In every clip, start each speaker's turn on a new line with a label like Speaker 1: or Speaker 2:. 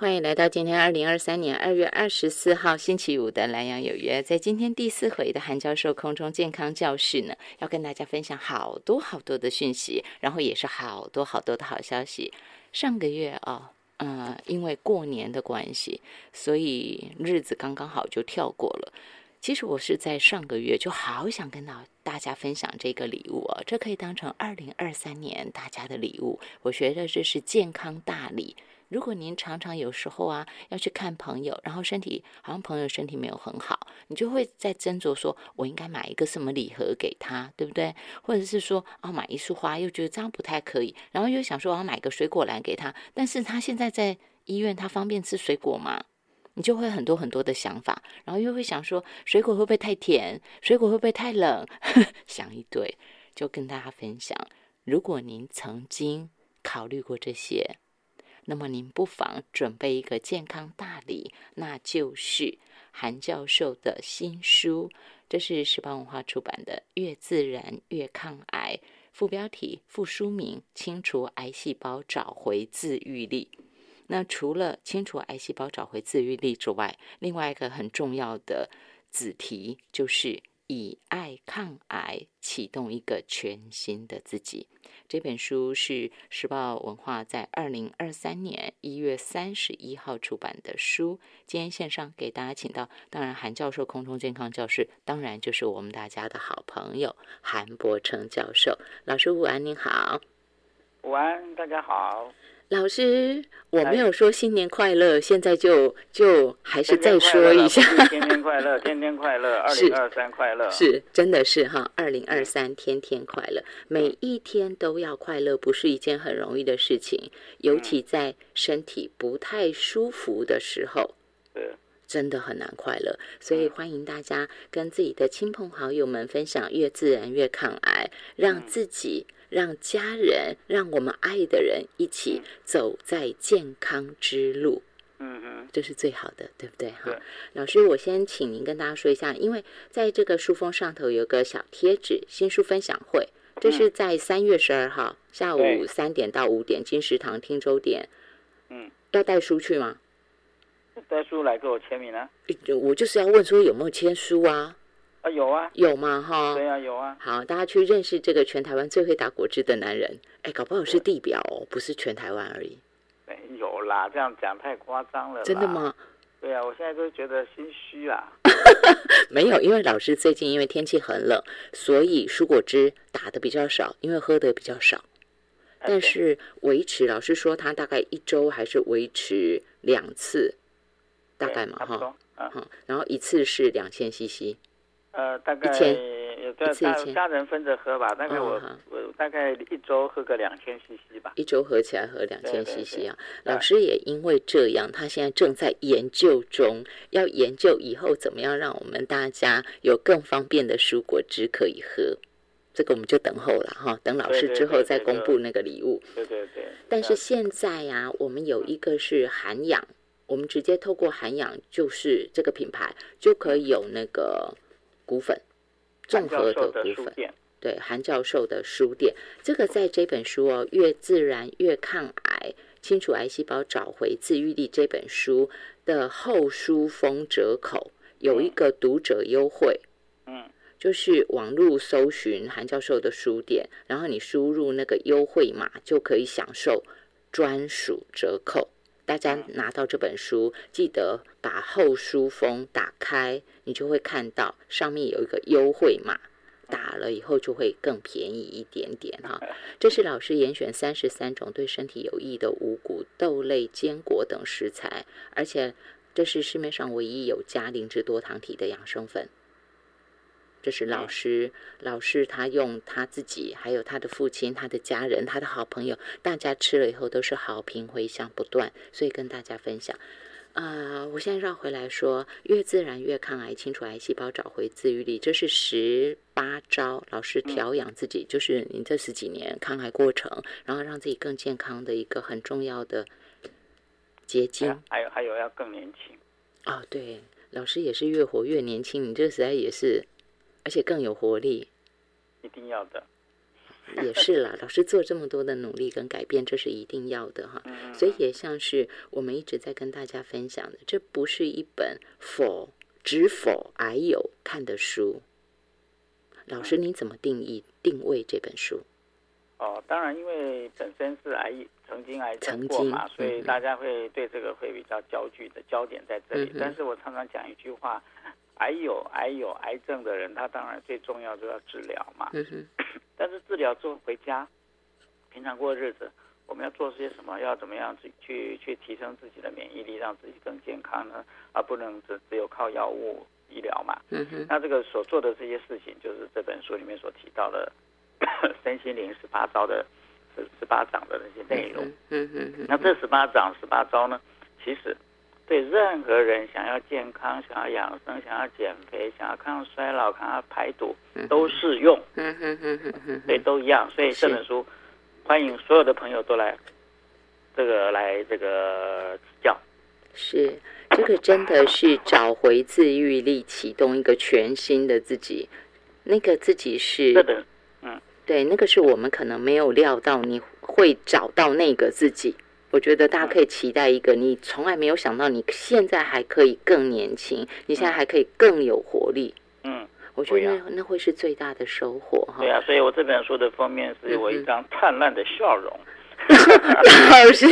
Speaker 1: 欢迎来到今天二零二三年二月二十四号星期五的南阳有约。在今天第四回的韩教授空中健康教室呢，要跟大家分享好多好多的讯息，然后也是好多好多的好消息。上个月啊，呃，因为过年的关系，所以日子刚刚好就跳过了。其实我是在上个月就好想跟到大家分享这个礼物哦，这可以当成二零二三年大家的礼物。我觉得这是健康大礼。如果您常常有时候啊要去看朋友，然后身体好像朋友身体没有很好，你就会在斟酌说，我应该买一个什么礼盒给他，对不对？或者是说，啊买一束花又觉得这样不太可以，然后又想说我要买个水果篮给他，但是他现在在医院，他方便吃水果吗？你就会很多很多的想法，然后又会想说，水果会不会太甜？水果会不会太冷？想一堆，就跟大家分享，如果您曾经考虑过这些。那么您不妨准备一个健康大礼，那就是韩教授的新书，这是时报文化出版的《越自然越抗癌》，副标题、副书名：清除癌细胞，找回自愈力。那除了清除癌细胞，找回自愈力之外，另外一个很重要的子题就是以爱抗癌，启动一个全新的自己。这本书是时报文化在二零二三年一月三十一号出版的书。今天线上给大家请到，当然韩教授空中健康教室，当然就是我们大家的好朋友韩伯成教授老师。午安，您好。
Speaker 2: 午安，大家好。
Speaker 1: 老师，我没有说新年快乐，现在就就还是再说一下。
Speaker 2: 天天快乐，天天快乐，二零二三快乐，
Speaker 1: 是真的是哈，二零二三天天快乐，每一天都要快乐，不是一件很容易的事情，尤其在身体不太舒服的时候，真的很难快乐。所以欢迎大家跟自己的亲朋好友们分享，越自然越抗癌，让自己。让家人，让我们爱的人一起走在健康之路，
Speaker 2: 嗯嗯，
Speaker 1: 这是最好的，对不对？哈，老师，我先请您跟大家说一下，因为在这个书封上头有个小贴纸，新书分享会，这是在三月十二号下午三点到五点，金石堂听周点，
Speaker 2: 嗯，
Speaker 1: 要带书去吗？
Speaker 2: 带书来给我签名啊？
Speaker 1: 我就是要问说有没有签书啊？
Speaker 2: 啊，有啊，
Speaker 1: 有吗？哈，
Speaker 2: 对啊，有啊。
Speaker 1: 好，大家去认识这个全台湾最会打果汁的男人。哎，搞不好是地表哦，不是全台湾而已。
Speaker 2: 没有啦，这样讲太夸张了。
Speaker 1: 真的吗？
Speaker 2: 对啊，我现在都觉得心虚啊。
Speaker 1: 没有，因为老师最近因为天气很冷，所以蔬果汁打的比较少，因为喝的比较少。但是维持，老师说他大概一周还是维持两次，大概嘛哈。
Speaker 2: 嗯。
Speaker 1: 然后一次是两千 CC。
Speaker 2: 呃，大概有家家人分着喝吧，大概我我大概一周喝个两千 CC 吧。
Speaker 1: 一周合起来喝两千 CC 啊！老师也因为这样，他现在正在研究中，要研究以后怎么样让我们大家有更方便的蔬果汁可以喝。这个我们就等候了哈，等老师之后再公布那个礼物。
Speaker 2: 对对对。
Speaker 1: 但是现在呀，我们有一个是涵养，我们直接透过涵养，就是这个品牌就可以有那个。股份，综合的股份，对韩教授的书店，这个在这本书哦，越自然越抗癌，清除癌细胞，找回自愈力这本书的后书封折口有一个读者优惠，
Speaker 2: 嗯，
Speaker 1: 就是网络搜寻韩教授的书店，然后你输入那个优惠码就可以享受专属折扣。大家拿到这本书，记得把后书封打开，你就会看到上面有一个优惠码，打了以后就会更便宜一点点哈。这是老师严选三十三种对身体有益的五谷、豆类、坚果等食材，而且这是市面上唯一有加灵芝多糖体的养生粉。这是老师，老师他用他自己，还有他的父亲、他的家人、他的好朋友，大家吃了以后都是好评回响不断，所以跟大家分享。啊，我现在绕回来说，越自然越抗癌，清除癌细胞，找回自愈力，这是十八招，老师调养自己，就是你这十几年抗癌过程，然后让自己更健康的一个很重要的结晶。
Speaker 2: 还有还有要更年轻。
Speaker 1: 哦，对，老师也是越活越年轻，你这实在也是。而且更有活力，
Speaker 2: 一定要的。
Speaker 1: 也是啦，老师做这么多的努力跟改变，这是一定要的哈。所以也像是我们一直在跟大家分享的，这不是一本否只否矮有看的书。老师，你怎么定义定位这本书？
Speaker 2: 哦，当然，因为本身是癌曾经癌症过嘛，所以大家会对这个会比较焦距的焦点在这里。但是我常常讲一句话：癌有癌有癌症的人，他当然最重要就要治疗嘛。但是治疗之后回家，平常过日子，我们要做些什么？要怎么样去去去提升自己的免疫力，让自己更健康呢？而不能只只有靠药物医疗嘛。那这个所做的这些事情，就是这本书里面所提到的。身心灵十八招的十十八掌的那些内容，嗯嗯嗯，那这十八掌十八招呢，其实对任何人想要健康、想要养生、想要减肥、想要抗衰老、抗要排毒都适用，嗯嗯嗯嗯，所以都一样。所以这本书欢迎所有的朋友都来这个来这个指教。
Speaker 1: 是这个真的是找回自愈力，启动一个全新的自己。那个自己是。嗯对，那个是我们可能没有料到你会找到那个自己。我觉得大家可以期待一个，你从来没有想到你现在还可以更年轻，你现在还可以更有活力。嗯，我觉得那会是最大的收获哈。
Speaker 2: 对啊，所以我这本书的封面是我一张灿烂的笑容。
Speaker 1: 老师，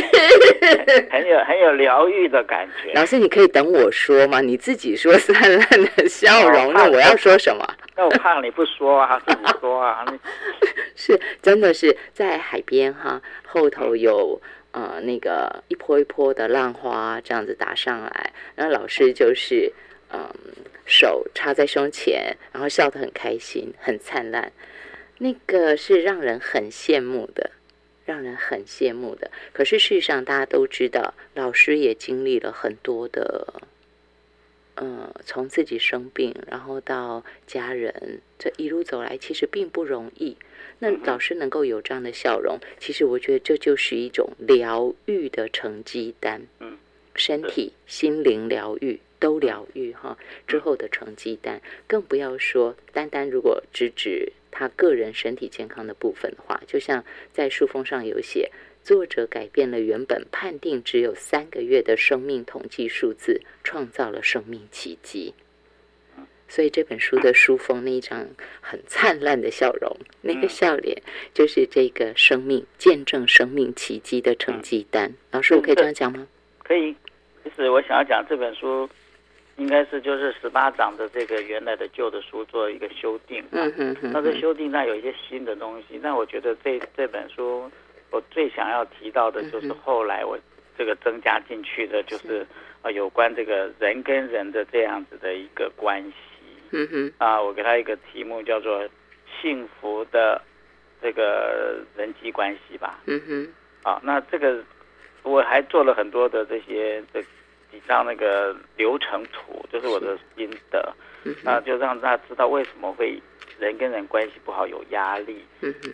Speaker 2: 很有很有疗愈的感觉。
Speaker 1: 老师，你可以等我说吗？你自己说灿烂的笑容，那我要说什么？
Speaker 2: 那我怕你不说啊，自己说啊。
Speaker 1: 是，真的是在海边哈，后头有呃那个一波一波的浪花这样子打上来，然后老师就是嗯手插在胸前，然后笑得很开心，很灿烂，那个是让人很羡慕的。让人很羡慕的，可是事实上，大家都知道，老师也经历了很多的，呃，从自己生病，然后到家人，这一路走来，其实并不容易。那老师能够有这样的笑容，其实我觉得这就是一种疗愈的成绩单。嗯，身体、心灵疗愈都疗愈哈，之后的成绩单，更不要说单单如果只指。他个人身体健康的部分的话，就像在书封上有写，作者改变了原本判定只有三个月的生命统计数字，创造了生命奇迹。所以这本书的书封那一张很灿烂的笑容，那个笑脸就是这个生命见证生命奇迹的成绩单。老师，我可以这样讲吗？
Speaker 2: 可以。其实我想要讲这本书。应该是就是十八章的这个原来的旧的书做一个修订，嗯嗯嗯，那这修订上有一些新的东西，那我觉得这这本书我最想要提到的就是后来我这个增加进去的就是。啊有关这个人跟人的这样子的一个关系，嗯哼，啊我给他一个题目叫做幸福的这个人际关系吧，嗯哼，啊那这个我还做了很多的这些这。几张那个流程图，就是我的心得，那就让大家知道为什么会人跟人关系不好，有压力。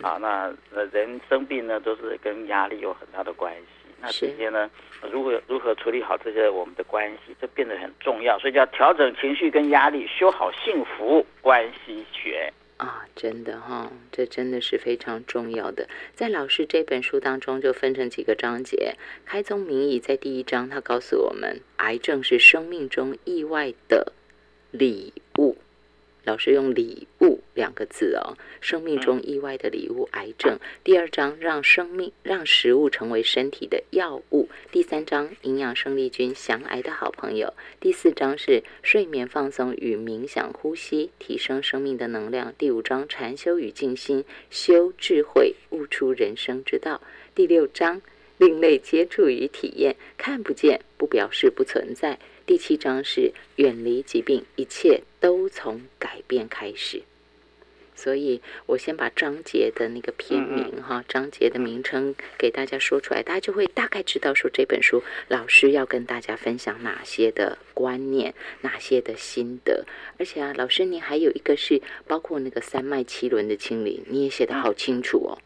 Speaker 2: 啊，那人生病呢，都是跟压力有很大的关系。那这些呢，如何如何处理好这些我们的关系，这变得很重要。所以叫调整情绪跟压力，修好幸福关系学。
Speaker 1: 啊，真的哈，这真的是非常重要的。在老师这本书当中，就分成几个章节。开宗明义，在第一章，他告诉我们，癌症是生命中意外的礼物。老师用礼物两个字哦，生命中意外的礼物，癌症。第二章让生命让食物成为身体的药物。第三章营养生力军降癌的好朋友。第四章是睡眠放松与冥想呼吸提升生命的能量。第五章禅修与静心修智慧悟出人生之道。第六章另类接触与体验看不见不表示不存在。第七章是远离疾病，一切都从改变开始。所以我先把章节的那个片名哈，章节的名称给大家说出来，大家就会大概知道说这本书老师要跟大家分享哪些的观念，哪些的心得。而且啊，老师您还有一个是包括那个三脉七轮的清理，你也写的好清楚哦。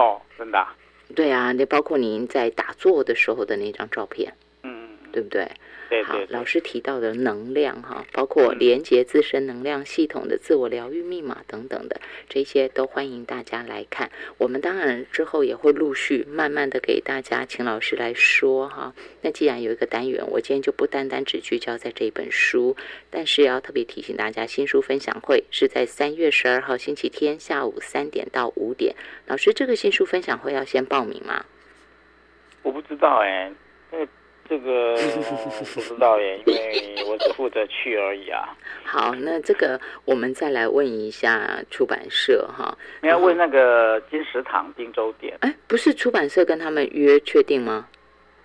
Speaker 2: 哦，真的？
Speaker 1: 对啊，那包括您在打坐的时候的那张照片。对不对？
Speaker 2: 好，
Speaker 1: 老师提到的能量哈，包括连接自身能量系统的自我疗愈密码等等的，这些都欢迎大家来看。我们当然之后也会陆续慢慢的给大家请老师来说哈。那既然有一个单元，我今天就不单单只聚焦在这本书，但是要特别提醒大家，新书分享会是在三月十二号星期天下午三点到五点。老师，这个新书分享会要先报名吗？
Speaker 2: 我不知道哎，因为。这个 不知道耶，因为我只负责去而已啊。
Speaker 1: 好，那这个我们再来问一下出版社哈。
Speaker 2: 你要问那个金石堂汀州店？
Speaker 1: 哎，不是出版社跟他们约确定吗？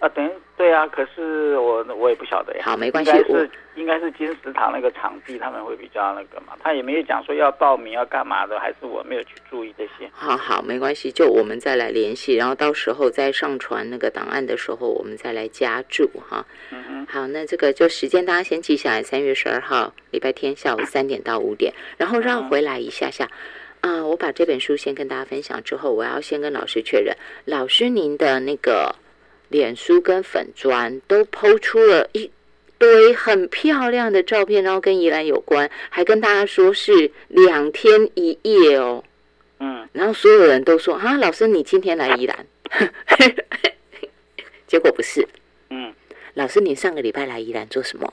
Speaker 2: 啊，等于对啊，可是我我也不晓得呀。
Speaker 1: 好，没关系，
Speaker 2: 是应该是金石堂那个场地，他们会比较那个嘛。他也没有讲说要报名要干嘛的，还是我没有去注意这些。
Speaker 1: 好好，没关系，就我们再来联系，然后到时候再上传那个档案的时候，我们再来加注哈。
Speaker 2: 嗯嗯。
Speaker 1: 好，那这个就时间大家先记下来，三月十二号礼拜天下午三点到五点，然后绕回来一下下。啊，我把这本书先跟大家分享之后，我要先跟老师确认，老师您的那个。脸书跟粉砖都抛出了一堆很漂亮的照片，然后跟宜兰有关，还跟大家说是两天一夜
Speaker 2: 哦。嗯，
Speaker 1: 然后所有人都说啊，老师你今天来宜兰，结果不是。
Speaker 2: 嗯，
Speaker 1: 老师你上个礼拜来宜兰做什么？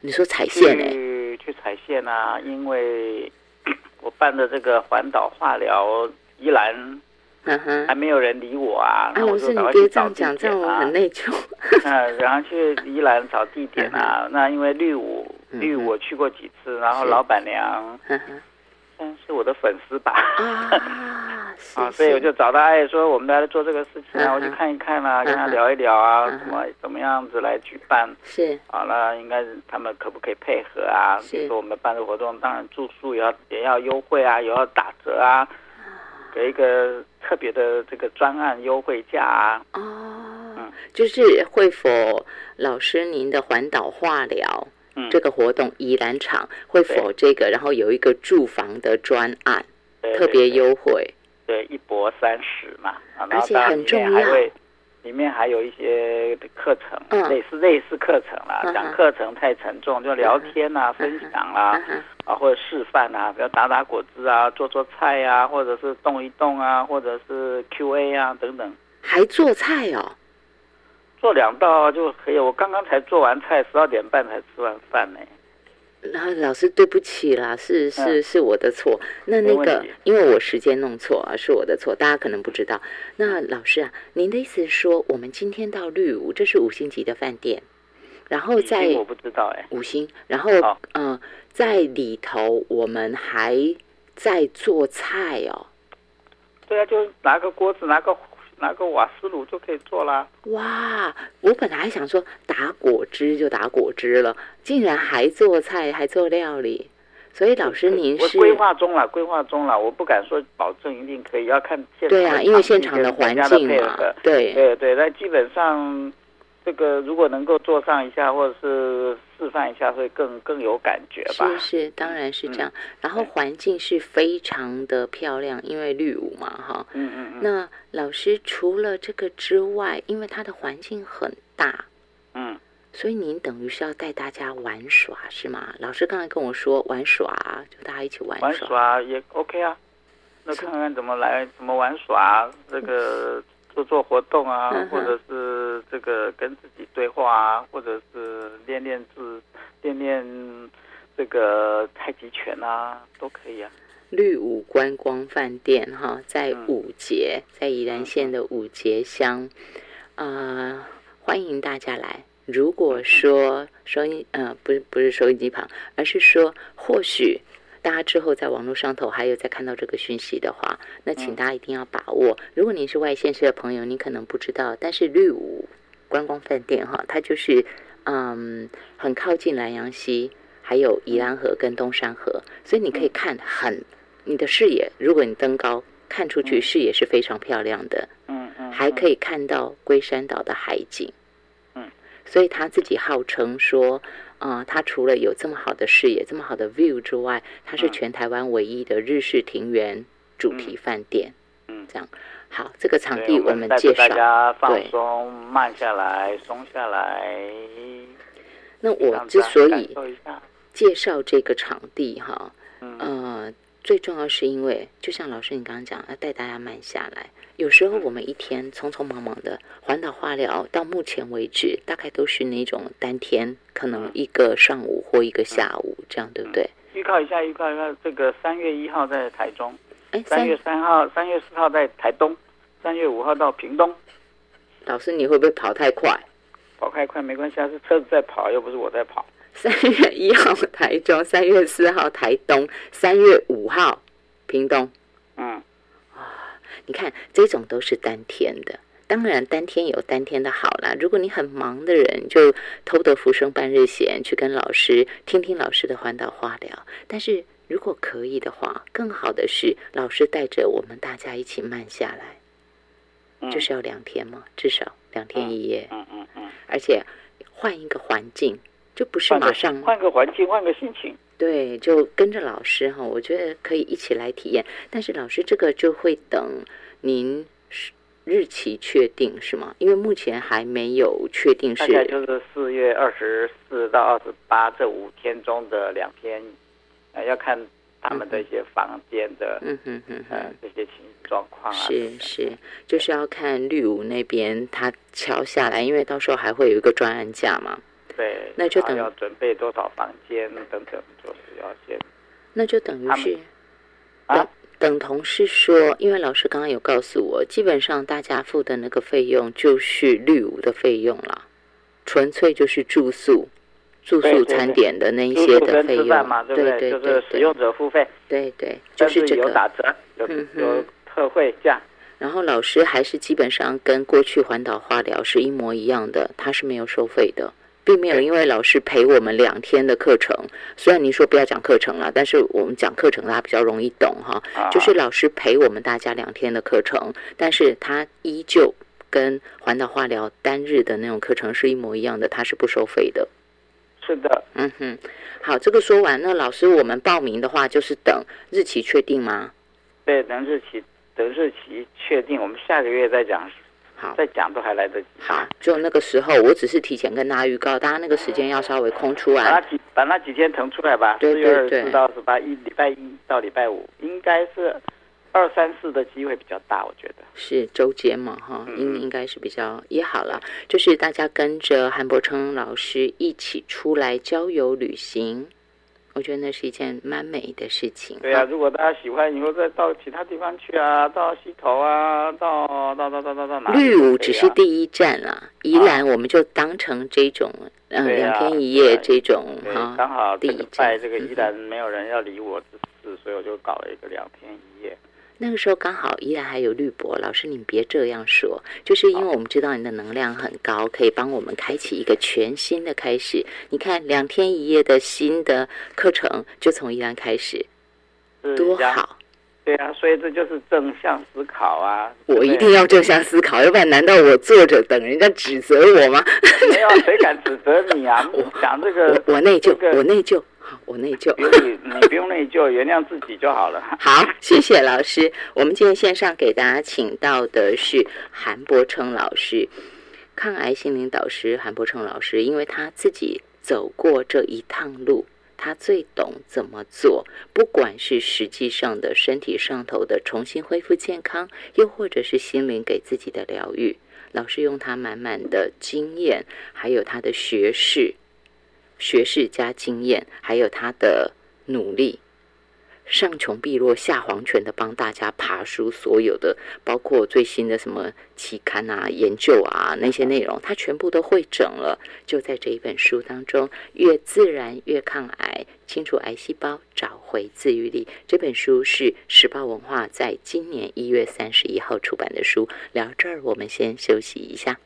Speaker 1: 你说踩线哎？
Speaker 2: 去踩线啊，因为 我办的这个环岛化疗宜兰。
Speaker 1: 嗯哼，
Speaker 2: 还没有人理我啊！
Speaker 1: 啊，我说你别这样讲，这样我很内疚。
Speaker 2: 嗯，然后去宜兰找地点啊。那因为绿舞，绿舞我去过几次，然后老板娘，嗯，是我的粉丝吧？
Speaker 1: 啊，
Speaker 2: 啊，所以我就找他，哎，说我们来做这个事情啊，我去看一看啊，跟他聊一聊啊，怎么怎么样子来举办？
Speaker 1: 是，
Speaker 2: 好了，应该他们可不可以配合啊？比如说我们办的活动，当然住宿也要也要优惠啊，也要打折啊。给一个特别的这个专案优惠价啊。
Speaker 1: 哦，嗯，就是会否老师您的环岛化疗嗯。这个活动宜兰场会否这个，然后有一个住房的专案特别优惠，
Speaker 2: 对，一博三十嘛，
Speaker 1: 而且很重要。
Speaker 2: 里面还有一些课程，类似类似课程啦。讲课程太沉重，就聊天啊、分享啦，啊或者示范啊，比如打打果汁啊、做做菜啊，或者是动一动啊，或者是 Q A 啊等等。
Speaker 1: 还做菜哦？
Speaker 2: 做两道就可以。我刚刚才做完菜，十二点半才吃完饭呢。
Speaker 1: 那老师对不起啦，是是是我的错。那那个，因为我时间弄错啊，是我的错。大家可能不知道。那老师啊，您的意思是说，我们今天到绿屋，这是五星级的饭店，然后在
Speaker 2: 我不知道哎，
Speaker 1: 五星，然后嗯，在里头我们还在做菜哦。
Speaker 2: 对啊，就拿个锅子，拿个。拿个瓦斯炉就可以做啦！
Speaker 1: 哇，我本来还想说打果汁就打果汁了，竟然还做菜还做料理，所以老师您是
Speaker 2: 规划中了，规划中了，我不敢说保证一定可以，要看现
Speaker 1: 对啊，因为现场
Speaker 2: 的
Speaker 1: 环境嘛，对
Speaker 2: 对对，那基本上。这个如果能够做上一下，或者是示范一下，会更更有感觉吧？
Speaker 1: 是是，当然是这样。然后环境是非常的漂亮，因为绿舞嘛，哈。
Speaker 2: 嗯嗯嗯。
Speaker 1: 那老师除了这个之外，因为它的环境很大，
Speaker 2: 嗯，
Speaker 1: 所以您等于是要带大家玩耍，是吗？老师刚才跟我说玩耍，就大家一起玩
Speaker 2: 耍。玩耍也 OK 啊，那看看怎么来，怎么玩耍这个。做做活动啊，或者是这个跟自己对话啊，或者是练练字、练练这个太极拳啊，都可以啊。
Speaker 1: 绿武观光饭店哈，在五节，在宜兰县的五节乡，啊，欢迎大家来。如果说收音，呃，不是不是收音机旁，而是说或许。大家之后在网络上头还有再看到这个讯息的话，那请大家一定要把握。如果您是外县市的朋友，你可能不知道，但是绿舞观光饭店哈，它就是嗯很靠近南阳溪，还有宜兰河跟东山河，所以你可以看很你的视野，如果你登高看出去，视野是非常漂亮的。
Speaker 2: 嗯嗯，
Speaker 1: 还可以看到龟山岛的海景。
Speaker 2: 嗯，
Speaker 1: 所以他自己号称说。啊，它除了有这么好的视野、这么好的 view 之外，它是全台湾唯一的日式庭园主题饭店。
Speaker 2: 嗯，
Speaker 1: 这样。好，这个场地我们介绍，
Speaker 2: 大家放松，慢下来，松下来。
Speaker 1: 那我之所以介绍这个场地哈，呃，最重要是因为，就像老师你刚刚讲，要带大家慢下来。有时候我们一天匆匆忙忙的环岛化疗，到目前为止大概都是那种单天，可能一个上午或一个下午这样，对不对？
Speaker 2: 预告一下，预告一下，这个三月一号在台中，三月三号、三月四号在台东。三月五号到屏东，
Speaker 1: 老师你会不会跑太快？
Speaker 2: 跑太快没关系，是车子在跑，又不是我在跑。
Speaker 1: 三月一号台中，三月四号台东，三月五号屏东。嗯，啊，你看这种都是单天的，当然当天有当天的好啦。如果你很忙的人，就偷得浮生半日闲，去跟老师听听老师的环岛话聊。但是如果可以的话，更好的是老师带着我们大家一起慢下来。就是要两天嘛，至少两天一夜。嗯嗯嗯。而且换一个环境，就不是马上
Speaker 2: 换个环境，换个心情。
Speaker 1: 对，就跟着老师哈，我觉得可以一起来体验。但是老师这个就会等您日期确定是吗？因为目前还没有确定是。
Speaker 2: 大概就是四月二十四到二十八这五天中的两天，呃，要看。他们的一些房间的，嗯哼哼，呃，这些情状况啊，
Speaker 1: 是是，就是要看绿舞那边他敲下来，因为到时候还会有一个专案价嘛。
Speaker 2: 对，
Speaker 1: 那就等
Speaker 2: 要准备多少房间等等，就是要先。
Speaker 1: 那就等于是，等等同是说，因为老师刚刚有告诉我，基本上大家付的那个费用就是绿舞的费用了，纯粹就是住宿。住宿餐点的那一些的费用，
Speaker 2: 对对对，就是使用者付费，
Speaker 1: 对对，就是这个
Speaker 2: 有打折，有有特惠价。
Speaker 1: 然后老师还是基本上跟过去环岛化疗是一模一样的，他是没有收费的，并没有因为老师陪我们两天的课程。虽然您说不要讲课程了，但是我们讲课程大家比较容易懂哈。就是老师陪我们大家两天的课程，但是他依旧跟环岛化疗单日的那种课程是一模一样的，他是不收费的。
Speaker 2: 是的，
Speaker 1: 嗯哼，好，这个说完，那老师，我们报名的话就是等日期确定吗？
Speaker 2: 对，等日期，等日期确定，我们下个月再讲，好，再讲都还来得及。
Speaker 1: 好，就那个时候，我只是提前跟大家预告，大家那个时间要稍微空出来，
Speaker 2: 把那几把那几天腾出来吧。
Speaker 1: 对对对，
Speaker 2: 到十八一礼拜一到礼拜五，应该是。二三四的机会比较大，我觉得
Speaker 1: 是周间嘛，哈，应应该是比较也好了。就是大家跟着韩伯称老师一起出来郊游旅行，我觉得那是一件蛮美的事情。
Speaker 2: 对啊，如果大家喜欢，以后再到其他地方去啊，到溪头啊，到到到到到到哪？
Speaker 1: 绿舞只是第一站啦，宜兰我们就当成这种嗯两天一夜这种哈，
Speaker 2: 刚好第一站这个宜兰没有人要理我之事，所以我就搞了一个两天一夜。
Speaker 1: 那个时候刚好依然还有绿博老师，你别这样说，就是因为我们知道你的能量很高，可以帮我们开启一个全新的开始。你看两天一夜的新的课程就从依然开始，多好！
Speaker 2: 对啊，所以这就是正向思考啊！
Speaker 1: 我一定要正向思考，要不然难道我坐着等人家指责我吗？
Speaker 2: 没有，谁敢指责你啊？我讲这个，
Speaker 1: 我内疚，我内疚。我内疚，
Speaker 2: 你你不用内疚，原谅自己就好了。
Speaker 1: 好，谢谢老师。我们今天线上给大家请到的是韩伯称老师，抗癌心灵导师韩伯称老师，因为他自己走过这一趟路，他最懂怎么做。不管是实际上的身体上头的重新恢复健康，又或者是心灵给自己的疗愈，老师用他满满的经验，还有他的学识。学识加经验，还有他的努力，上穷碧落下黄泉的帮大家爬书，所有的包括最新的什么期刊啊、研究啊那些内容，他全部都会整了，就在这一本书当中，越自然越抗癌，清除癌细胞，找回自愈力。这本书是时报文化在今年一月三十一号出版的书。聊这儿，我们先休息一下。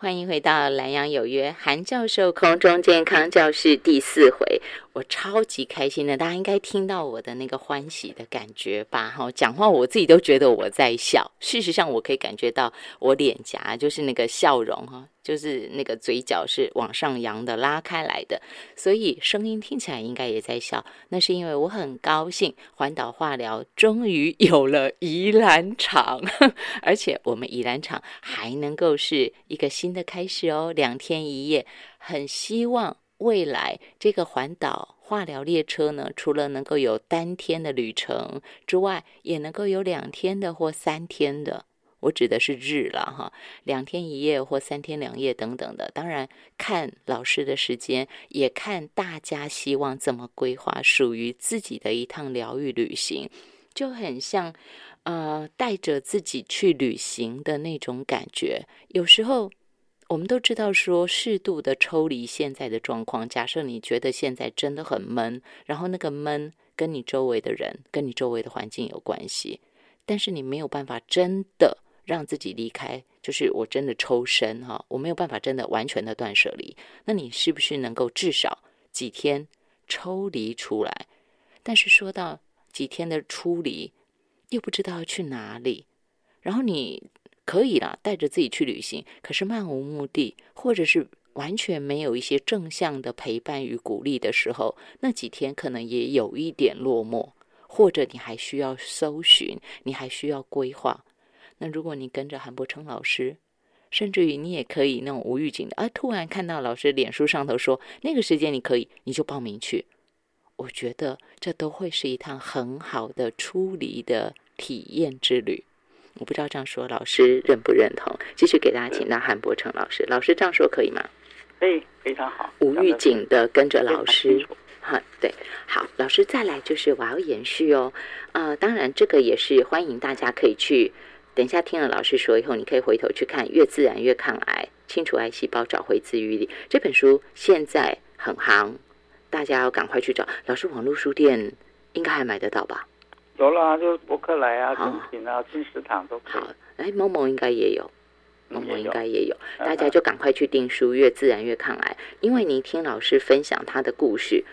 Speaker 1: 欢迎回到南阳有约，韩教授空中健康教室第四回，我超级开心的，大家应该听到我的那个欢喜的感觉吧？哈，讲话我自己都觉得我在笑，事实上我可以感觉到我脸颊就是那个笑容哈。就是那个嘴角是往上扬的，拉开来的，所以声音听起来应该也在笑。那是因为我很高兴，环岛化疗终于有了宜兰场，而且我们宜兰场还能够是一个新的开始哦，两天一夜。很希望未来这个环岛化疗列车呢，除了能够有单天的旅程之外，也能够有两天的或三天的。我指的是日了哈，两天一夜或三天两夜等等的。当然，看老师的时间，也看大家希望怎么规划属于自己的一趟疗愈旅行，就很像呃带着自己去旅行的那种感觉。有时候我们都知道说，适度的抽离现在的状况。假设你觉得现在真的很闷，然后那个闷跟你周围的人、跟你周围的环境有关系，但是你没有办法真的。让自己离开，就是我真的抽身哈，我没有办法真的完全的断舍离。那你是不是能够至少几天抽离出来？但是说到几天的出离，又不知道去哪里。然后你可以啦，带着自己去旅行，可是漫无目的，或者是完全没有一些正向的陪伴与鼓励的时候，那几天可能也有一点落寞，或者你还需要搜寻，你还需要规划。那如果你跟着韩伯成老师，甚至于你也可以那种无预警的，啊，突然看到老师脸书上头说那个时间你可以，你就报名去。我觉得这都会是一趟很好的出离的体验之旅。我不知道这样说老师认不认同？继续给大家请到韩伯成老师，老师这样说可以吗？
Speaker 2: 可以，非常好。
Speaker 1: 无预警的跟着老师，哈，对，好，老师再来就是我要延续哦，呃，当然这个也是欢迎大家可以去。等一下，听了老师说以后，你可以回头去看《越自然越抗癌：清除癌细胞，找回自愈力》这本书，现在很行，大家要赶快去找。老师，网络书店应该还买得到吧？
Speaker 2: 有啦，就博客来啊、精品啊、金石堂都
Speaker 1: 好。哎，某某应该也有，某某应该也有，大家就赶快去订书《越自然越抗癌》，因为您听老师分享他的故事，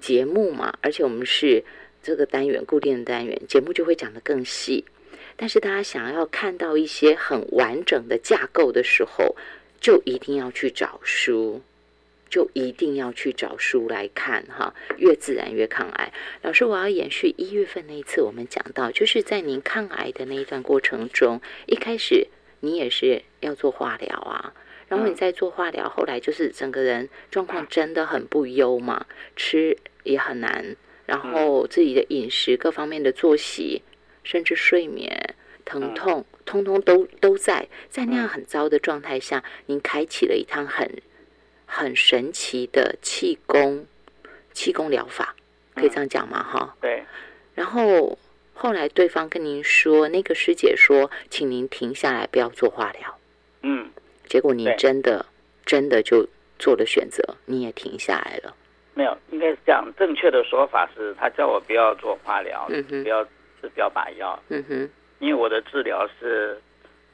Speaker 1: 节目嘛，而且我们是这个单元固定的单元，节目就会讲得更细。但是大家想要看到一些很完整的架构的时候，就一定要去找书，就一定要去找书来看哈。越自然越抗癌。老师，我要延续一月份那一次我们讲到，就是在您抗癌的那一段过程中，一开始你也是要做化疗啊，然后你在做化疗，后来就是整个人状况真的很不优嘛，吃也很难，然后自己的饮食各方面的作息。甚至睡眠、疼痛，通通都都在在那样很糟的状态下，您开启了一趟很很神奇的气功气功疗法，可以这样讲吗？哈，
Speaker 2: 对。
Speaker 1: 然后后来对方跟您说，那个师姐说，请您停下来，不要做化疗。
Speaker 2: 嗯。
Speaker 1: 结果您真的真的就做了选择，你也停下来了。
Speaker 2: 没有，应该是这样。正确的说法是他叫我不要做化疗，不要。是标靶药，
Speaker 1: 嗯哼，
Speaker 2: 因为我的治疗是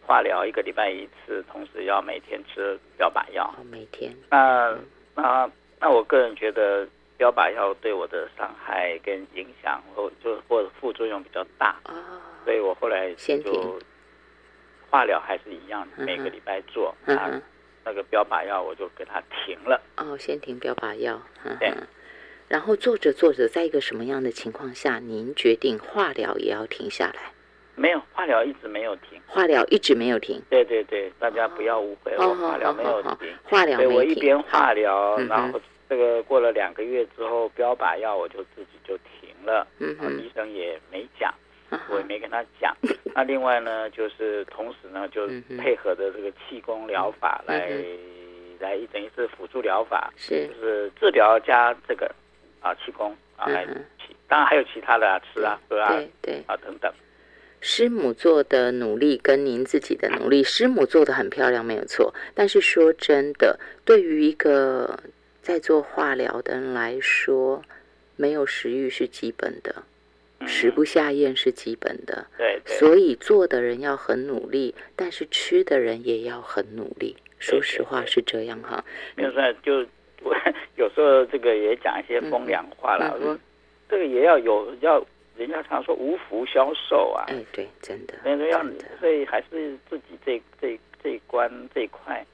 Speaker 2: 化疗一个礼拜一次，同时要每天吃标靶药，
Speaker 1: 每天。
Speaker 2: 那那那我个人觉得标靶药对我的伤害跟影响，或就或者副作用比较大，
Speaker 1: 哦，
Speaker 2: 所以我后来就化疗还是一样，每个礼拜做，啊，那个标靶药我就给它停了。
Speaker 1: 哦，先停标靶药，
Speaker 2: 对。
Speaker 1: 然后做着做着，在一个什么样的情况下，您决定化疗也要停下来？
Speaker 2: 没有，化疗一直没有停。
Speaker 1: 化疗一直没有停。
Speaker 2: 对对对，大家不要误会，我化疗没有停。
Speaker 1: 化疗没停。
Speaker 2: 我一边化疗，然后这个过了两个月之后，标靶药我就自己就停了。
Speaker 1: 嗯
Speaker 2: 医生也没讲，我也没跟他讲。那另外呢，就是同时呢，就配合着这个气功疗法来来等于是辅助疗法，
Speaker 1: 是
Speaker 2: 就是治疗加这个。啊，气功啊，当然还有其他的啊，吃啊，喝啊，
Speaker 1: 对对
Speaker 2: 啊，等等。
Speaker 1: 师母做的努力跟您自己的努力，师母做的很漂亮，没有错。但是说真的，对于一个在做化疗的人来说，没有食欲是基本的，食不下咽是基本的。
Speaker 2: 对，
Speaker 1: 所以做的人要很努力，但是吃的人也要很努力。说实话是这样哈。
Speaker 2: 没有说就。我 有时候这个也讲一些风凉话啦，我说这个也要有要，人家常说无福消受啊。
Speaker 1: 哎，对，真的。
Speaker 2: 所以说要，所以还是自己这这这一关这一块，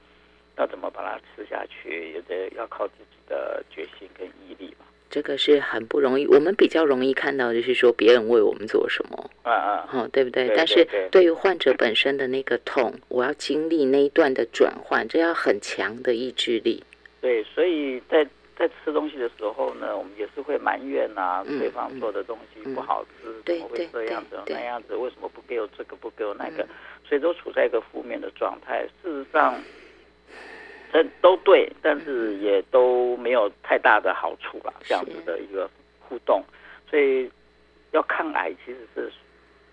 Speaker 2: 要怎么把它吃下去，也得要靠自己的决心跟毅力吧。
Speaker 1: 这个是很不容易，我们比较容易看到就是说别人为我们做什么，
Speaker 2: 啊啊，
Speaker 1: 哦，对不对？
Speaker 2: 对
Speaker 1: 但是
Speaker 2: 对
Speaker 1: 对于患者本身的那个痛，我要经历那一段的转换，这要很强的意志力。
Speaker 2: 对，所以在在吃东西的时候呢，我们也是会埋怨呐、
Speaker 1: 嗯
Speaker 2: 对方做的东西不好吃，
Speaker 1: 对
Speaker 2: 怎么会这样子那样子？为什么不给我这个，不给我那个？
Speaker 1: 嗯
Speaker 2: 所以都处在一个负面的状态。事实上，这都对，但是也都没有太大的好处啦。这样子的一个互动，所以要抗癌其实是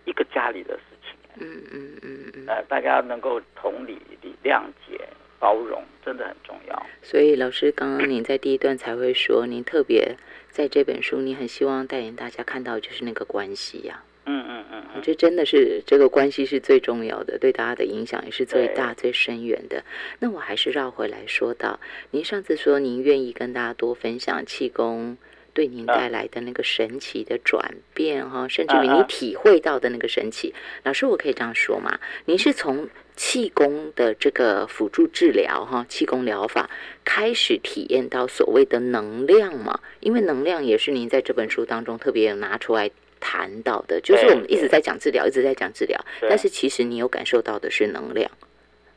Speaker 2: 一个家里的事情。
Speaker 1: 嗯嗯嗯嗯。
Speaker 2: 呃，大家能够同理、理谅解、包容，真的很重要。
Speaker 1: 所以老师刚刚您在第一段才会说，您特别在这本书，你很希望带领大家看到就是那个关系呀、
Speaker 2: 嗯嗯嗯嗯，
Speaker 1: 这真的是这个关系是最重要的，对大家的影响也是最大、最深远的。那我还是绕回来说到，您上次说您愿意跟大家多分享气功对您
Speaker 2: 啊
Speaker 1: 带来的那个神奇的转变哈、甚至于你体会到的那个神奇。老师，我可以这样说吗？您是从气功的这个辅助治疗哈，气功疗法开始体验到所谓的能量嘛？因为能量也是您在这本书当中特别拿出来谈到的，就是我们一直在讲治疗，一直在讲治疗，但是其实你有感受到的是能量，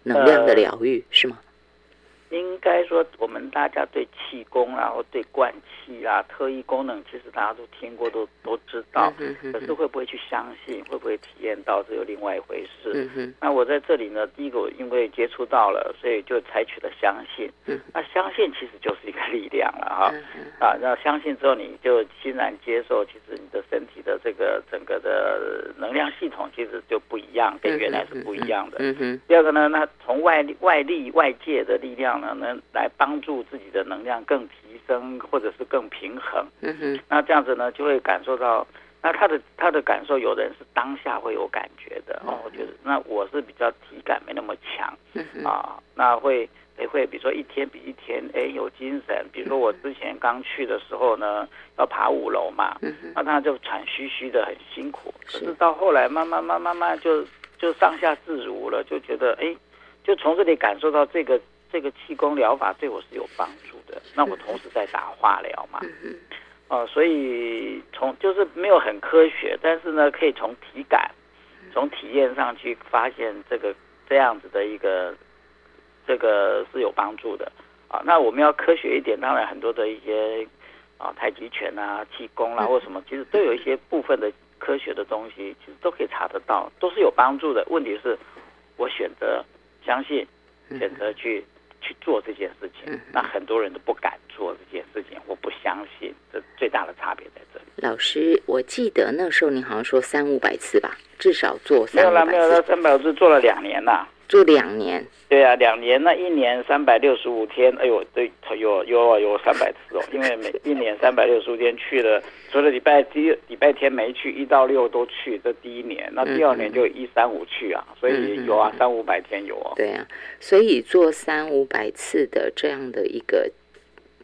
Speaker 1: 能量的
Speaker 2: 呃
Speaker 1: 疗愈、是吗？
Speaker 2: 应该说，我们大家对气功啊，或对灌气啊、特异功能，其实大家都听过，都都知道。可是会不会去相信，会不会体验到，这又另外一回事。
Speaker 1: 嗯，
Speaker 2: 那我在这里呢，第一个我因为接触到了，所以就采取了相信。
Speaker 1: 嗯，
Speaker 2: 那相信其实就是一个力量了哈。啊，那相信之后，你就欣然接受，其实你的身体的这个整个的能量系统其实就不一样，跟原来是不一样的。第二个呢，那从外力、外力、外界的力量呢，能来帮助自己的能量更提升，或者是更平衡。
Speaker 1: 嗯哼，
Speaker 2: 那这样子呢，就会感受到，那他的他的感受，有的人是当下会有感觉的哦。我觉得，那我是比较体感没那么强
Speaker 1: 嗯哼，
Speaker 2: 啊，那会也会比如说一天比一天哎有精神。比如说我之前刚去的时候呢，要爬五楼嘛，
Speaker 1: 嗯，
Speaker 2: 那他就喘吁吁的很辛苦，可
Speaker 1: 是
Speaker 2: 是到后来慢慢慢慢慢就就上下自如了，就觉得哎，就从这里感受到这个这个气功疗法对我是有帮助的。那我同时在打化疗嘛，
Speaker 1: 嗯
Speaker 2: 所以从就是没有很科学，但是呢，可以从体感、从体验上去发现这个这样子的一个这个是有帮助的啊。那我们要科学一点，当然很多的一些啊太极拳啊、气功啦、或什么，其实都有一些部分的科学的东西，其实都可以查得到，都是有帮助的。问题是，我选择相信，选择去。去做这件事情，那很多人都不敢做这件事情，我不相信，这最大的差别在这里。
Speaker 1: 老师，我记得那时候您好像说三五百次吧，至少做三五百
Speaker 2: 没有啦，
Speaker 1: 次，
Speaker 2: 三百次做了两年啦。
Speaker 1: 做两年，
Speaker 2: 对啊，两年那一年三百六十五天，哎呦，对，有有啊有三百次哦，因为每 一年三百六十五天去了，除了礼拜第一礼拜天没去，一到六都去，这第一年，那第二年就一三五去啊，所以有啊，三五百天有哦。
Speaker 1: 对啊，所以做三五百次的这样的一个，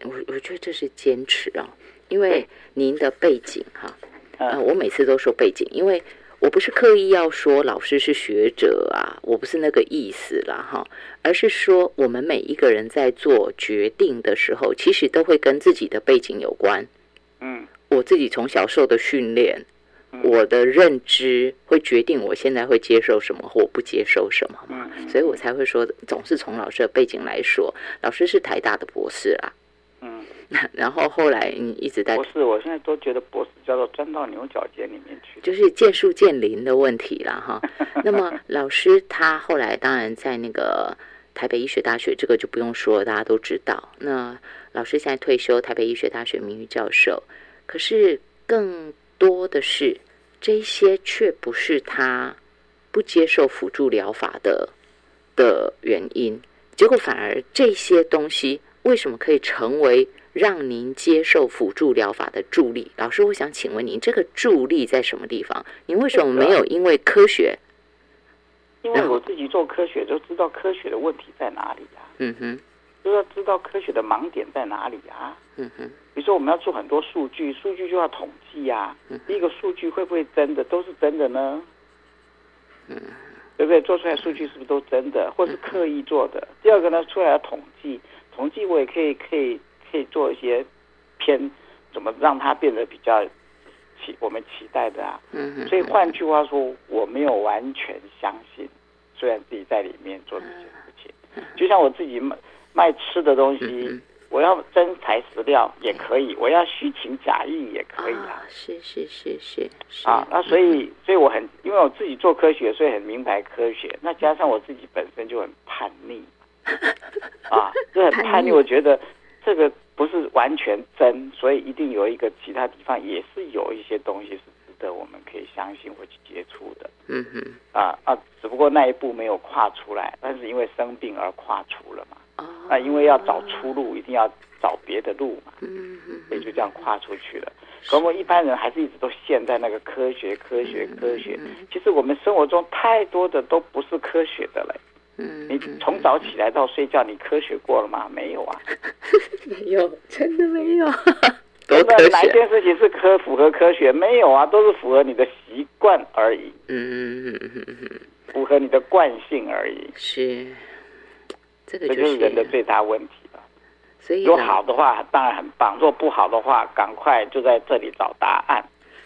Speaker 1: 我我觉得这是坚持啊，因为您的背景哈，呃，
Speaker 2: 嗯
Speaker 1: 我每次都说背景，因为我不是刻意要说老师是学者啊，我不是那个意思啦哈，而是说我们每一个人在做决定的时候，其实都会跟自己的背景有关。
Speaker 2: 嗯
Speaker 1: 我自己从小受的训练，
Speaker 2: 嗯
Speaker 1: 我的认知会决定我现在会接受什么或不接受什么所以我才会说，总是从老师的背景来说，老师是台大的博士啊，
Speaker 2: 嗯，
Speaker 1: 然后后来你一直在
Speaker 2: 博士，我现在都觉得博士叫做钻到牛角尖里面去。
Speaker 1: 就是见树见林的问题了，哈。那么老师他后来当然在那个台北医学大学，这个就不用说了，大家都知道。那老师现在退休，台北医学大学名誉教授，可是更多的是这些却不是他不接受辅助疗法的的原因，结果反而这些东西为什么可以成为让您接受辅助疗法的助力？老师，我想请问您，这个助力在什么地方？您为什么没有因为科学？
Speaker 2: 因为我自己做科学，就知道科学的问题在哪里呀、
Speaker 1: 嗯哼，
Speaker 2: 就要知道科学的盲点在哪里啊。
Speaker 1: 嗯哼，
Speaker 2: 比如说我们要做很多数据，数据就要统计呀、第一个数据会不会真的都是真的呢？嗯对不对？做出来数据是不是都真的，或是刻意做的？第二个呢，出来要统计，统计我也可以可以可以做一些偏，怎么让它变得比较期我们期待的啊？嗯所以换句话说，我没有完全相信，虽然自己在里面做这些事情，就像我自己卖卖吃的东西。我要真材实料也可以，我要虚情假意也可以啊。
Speaker 1: 是是是是
Speaker 2: 啊，那所以所以我很，因为我自己做科学，所以很明白科学。那加上我自己本身就很叛逆，啊，这很叛逆。我觉得这个不是完全真，所以一定有一个其他地方也是有一些东西是值得我们可以相信或去接触的。嗯哼。啊啊，只不过那一步没有跨出来，但是因为生病而跨出了嘛。啊，因为要找出路，一定要找别的路嘛，嗯嗯，所以就这样跨出去了。可我们一般人还是一直都陷在那个科学、科学、科学。其实我们生活中太多的都不是科学的嘞。嗯，你从早起来到睡觉，你科学过了吗？没有啊，
Speaker 1: 没有，真的没有。
Speaker 2: 真的哪一件事情是科符合科学？没有啊，都是符合你的习惯而已。嗯嗯嗯嗯，符合你的惯性而已。
Speaker 1: 是。
Speaker 2: 这个就是人的最大问题了。
Speaker 1: 所以，
Speaker 2: 如果好的话，当然很棒；若不好的话，赶快就在这里找答案。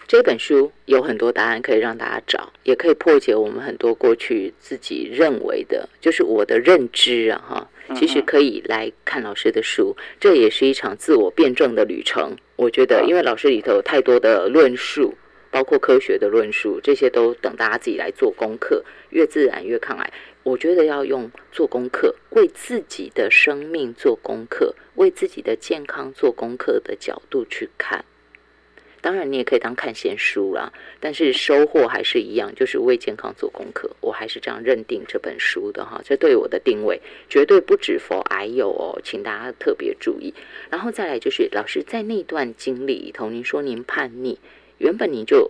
Speaker 1: 这本书有很多答案可以让大家找，也可以破解我们很多过去自己认为的，就是我的认知啊，哈。其实可以来看老师的书，这也是一场自我辩证的旅程。我觉得，因为老师里头有太多的论述，包括科学的论述，这些都等大家自己来做功课，越自然越抗癌。我觉得要用做功课，为自己的生命做功课，为自己的健康做功课的角度去看。当然，你也可以当看闲书啦，但是收获还是一样，就是为健康做功课。我还是这样认定这本书的哈，这对我的定位绝对不止否癌友哦，请大家特别注意。然后再来就是老师在那段经历里头，您说您叛逆，原本你就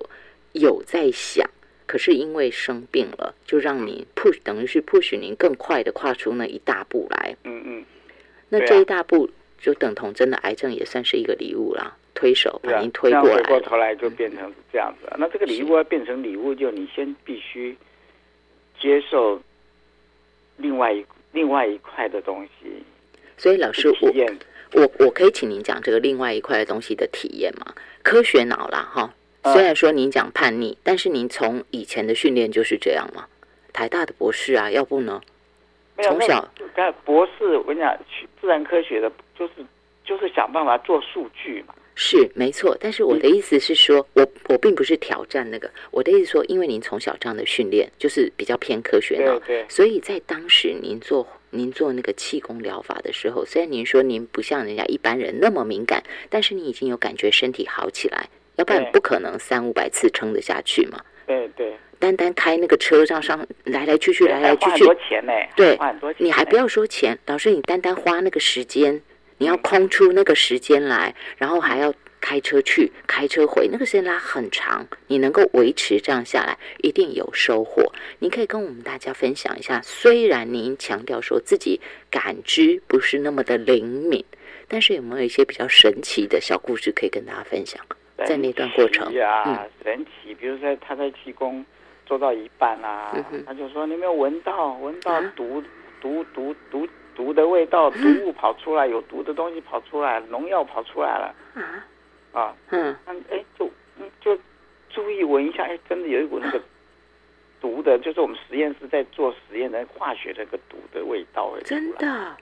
Speaker 1: 有在想。可是因为生病了，就让你 push，等于是 push 您更快的跨出那一大步来。嗯嗯。那这一大步就等同真的癌症也算是一个礼物啦，推手把您推过来。回
Speaker 2: 过头来就变成是这样子。那这个礼物要变成礼物，就你先必须接受另外一另外一块的东西。
Speaker 1: 所以老师，我我我可以请您讲这个另外一块的东西的体验吗？科学脑啦，哈。虽然说您讲叛逆，但是您从以前的训练就是这样吗？台大的博士啊，要不呢？从小，
Speaker 2: 博士，我跟你讲，自然科学的，就是就是想办法做数据嘛。
Speaker 1: 是没错，但是我的意思是说，我我并不是挑战那个，我的意思说，因为您从小这样的训练，就是比较偏科学
Speaker 2: 脑，
Speaker 1: 所以在当时您做您做那个气功疗法的时候，虽然您说您不像人家一般人那么敏感，但是你已经有感觉身体好起来。要不然不可能三五百次撑得下去嘛？
Speaker 2: 对对，
Speaker 1: 单单开那个车上上来来去去来来去去，
Speaker 2: 多钱呢？
Speaker 1: 对，你还不要说钱，老师，你单单花那个时间，你要空出那个时间来，然后还要开车去开车回，那个时间拉很长，你能够维持这样下来，一定有收获。你可以跟我们大家分享一下，虽然您强调说自己感知不是那么的灵敏，但是有没有一些比较神奇的小故事可以跟大家分享？在那段过程
Speaker 2: 呀，神奇，比如说他在气功做到一半啊，他就说：“你没有闻到，闻到毒毒毒毒毒的味道，毒物跑出来，有毒的东西跑出来，农药跑出来了。”啊啊，嗯，哎，就就注意闻一下，哎，真的有一股那个毒的，就是我们实验室在做实验的化学那个毒的味道，
Speaker 1: 真的
Speaker 2: 啊。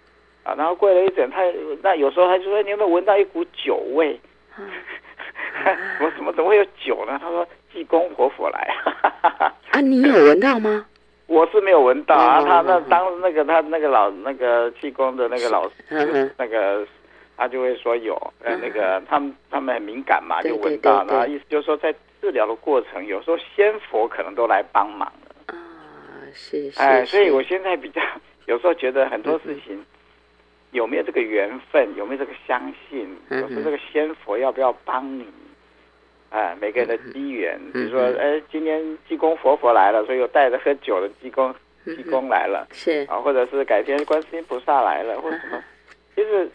Speaker 2: 然后过了一整，他那有时候他就说：“你有没有闻到一股酒味？” 我怎么怎么会有酒呢？他说济公活佛来
Speaker 1: 啊！你有闻到吗？
Speaker 2: 我是没有闻到啊。他那当那个他那个老那个气功的那个老师，那个他就会说有呃那个他们他们很敏感嘛，就闻到。然后意思就是说，在治疗的过程，有时候仙佛可能都来帮忙了啊。
Speaker 1: 是是。
Speaker 2: 哎，所以我现在比较有时候觉得很多事情。有没有这个缘分？有没有这个相信？有时候这个仙佛要不要帮你？哎，每个人的机缘，比如说，哎，今天济公活佛来了，所以有带着喝酒的济公，济公来了，
Speaker 1: 是。
Speaker 2: 啊，或者是改天观世音菩萨来了，或者什么，其实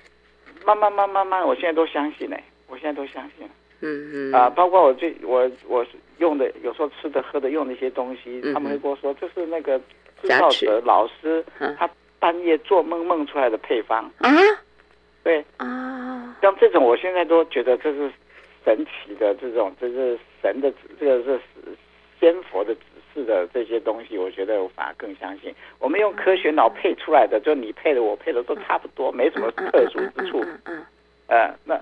Speaker 2: 慢慢慢慢慢，我现在都相信哎，我现在都相信。
Speaker 1: 嗯嗯。
Speaker 2: 啊，包括我最我我用的有时候吃的喝的用的一些东西，他们会跟我说这是那个制造者老师他半夜做梦梦出来的配方。
Speaker 1: 啊，
Speaker 2: 对。
Speaker 1: 啊，
Speaker 2: 像这种我现在都觉得这是神奇的这种，这是神的这个是仙佛的指示的这些东西，我觉得我反而更相信。我们用科学脑配出来的，就你配的我配的都差不多，没什么特殊之处。
Speaker 1: 嗯，
Speaker 2: 呃，那